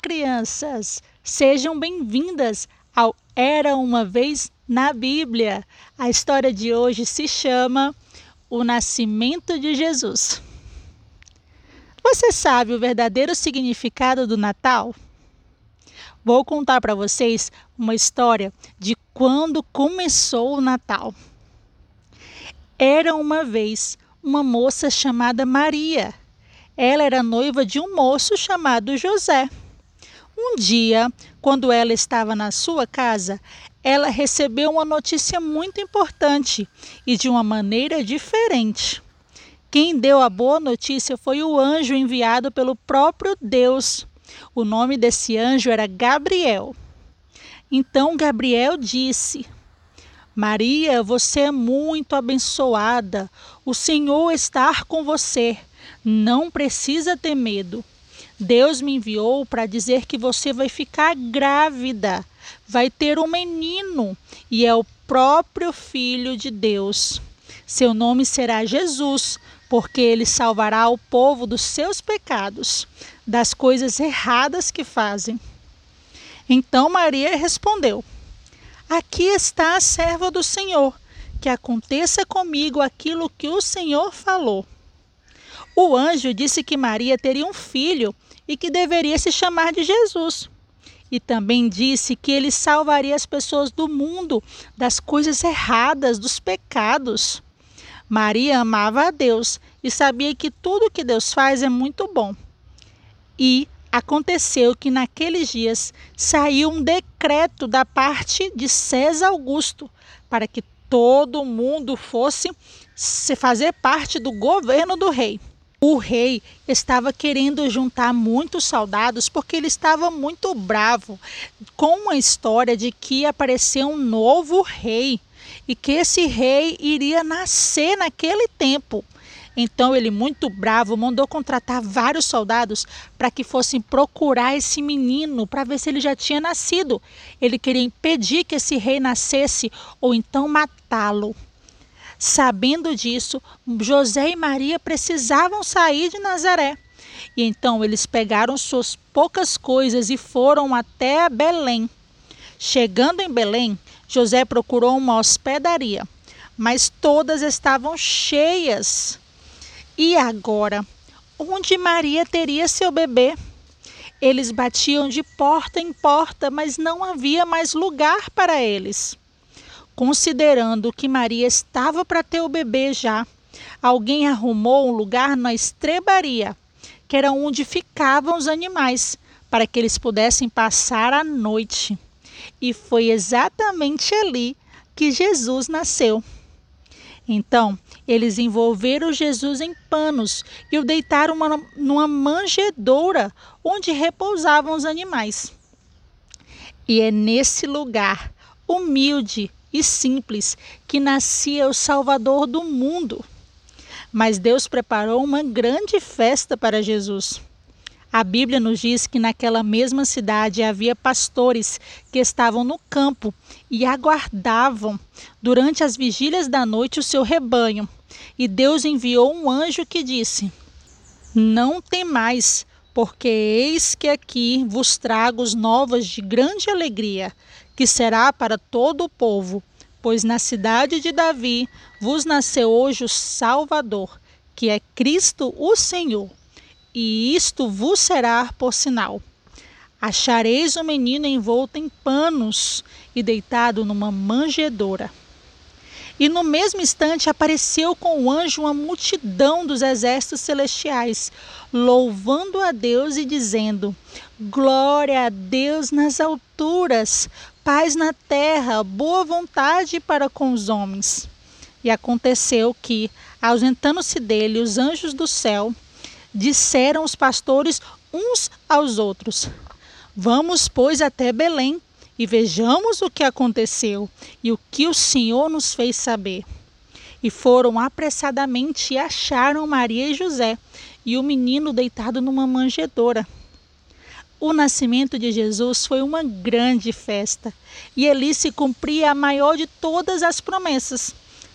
crianças! Sejam bem-vindas ao Era uma Vez na Bíblia. A história de hoje se chama O Nascimento de Jesus. Você sabe o verdadeiro significado do Natal? Vou contar para vocês uma história de quando começou o Natal. Era uma vez uma moça chamada Maria ela era noiva de um moço chamado José. Um dia, quando ela estava na sua casa, ela recebeu uma notícia muito importante e de uma maneira diferente. Quem deu a boa notícia foi o anjo enviado pelo próprio Deus. O nome desse anjo era Gabriel. Então Gabriel disse: Maria, você é muito abençoada. O Senhor está com você. Não precisa ter medo. Deus me enviou para dizer que você vai ficar grávida, vai ter um menino e é o próprio Filho de Deus. Seu nome será Jesus, porque ele salvará o povo dos seus pecados, das coisas erradas que fazem. Então Maria respondeu: Aqui está a serva do Senhor, que aconteça comigo aquilo que o Senhor falou. O anjo disse que Maria teria um filho e que deveria se chamar de Jesus. E também disse que ele salvaria as pessoas do mundo, das coisas erradas, dos pecados. Maria amava a Deus e sabia que tudo que Deus faz é muito bom. E aconteceu que naqueles dias saiu um decreto da parte de César Augusto para que todo mundo fosse se fazer parte do governo do rei. O rei estava querendo juntar muitos soldados porque ele estava muito bravo com a história de que apareceu um novo rei e que esse rei iria nascer naquele tempo. Então ele, muito bravo, mandou contratar vários soldados para que fossem procurar esse menino para ver se ele já tinha nascido. Ele queria impedir que esse rei nascesse ou então matá-lo. Sabendo disso, José e Maria precisavam sair de Nazaré. E então eles pegaram suas poucas coisas e foram até Belém. Chegando em Belém, José procurou uma hospedaria, mas todas estavam cheias. E agora, onde Maria teria seu bebê? Eles batiam de porta em porta, mas não havia mais lugar para eles. Considerando que Maria estava para ter o bebê já, alguém arrumou um lugar na estrebaria, que era onde ficavam os animais, para que eles pudessem passar a noite. E foi exatamente ali que Jesus nasceu. Então, eles envolveram Jesus em panos e o deitaram uma, numa manjedoura onde repousavam os animais. E é nesse lugar humilde e simples que nascia o Salvador do mundo. Mas Deus preparou uma grande festa para Jesus. A Bíblia nos diz que naquela mesma cidade havia pastores que estavam no campo e aguardavam durante as vigílias da noite o seu rebanho. E Deus enviou um anjo que disse: Não temais, porque eis que aqui vos trago novas de grande alegria, que será para todo o povo, pois na cidade de Davi vos nasceu hoje o Salvador, que é Cristo o Senhor. E isto vos será por sinal. Achareis o menino envolto em panos e deitado numa manjedoura. E no mesmo instante apareceu com o anjo uma multidão dos exércitos celestiais, louvando a Deus e dizendo: Glória a Deus nas alturas, paz na terra, boa vontade para com os homens. E aconteceu que, ausentando-se dele os anjos do céu, disseram os pastores uns aos outros: Vamos, pois, até Belém e vejamos o que aconteceu e o que o Senhor nos fez saber. E foram apressadamente e acharam Maria e José e o menino deitado numa manjedoura. O nascimento de Jesus foi uma grande festa e ali se cumpria a maior de todas as promessas.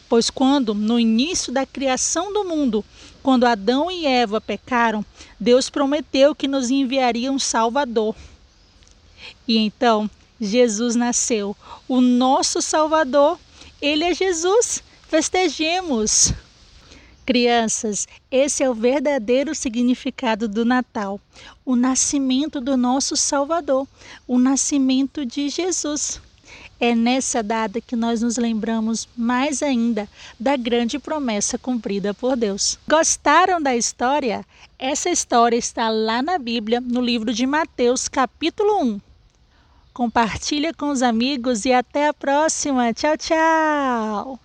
Pois, quando, no início da criação do mundo, quando Adão e Eva pecaram, Deus prometeu que nos enviaria um Salvador E então Jesus nasceu, o nosso Salvador. Ele é Jesus. Festejemos! Crianças, esse é o verdadeiro significado do Natal, o nascimento do nosso Salvador, o nascimento de Jesus. É nessa data que nós nos lembramos mais ainda da grande promessa cumprida por Deus. Gostaram da história? Essa história está lá na Bíblia, no livro de Mateus, capítulo 1. Compartilha com os amigos e até a próxima. Tchau, tchau!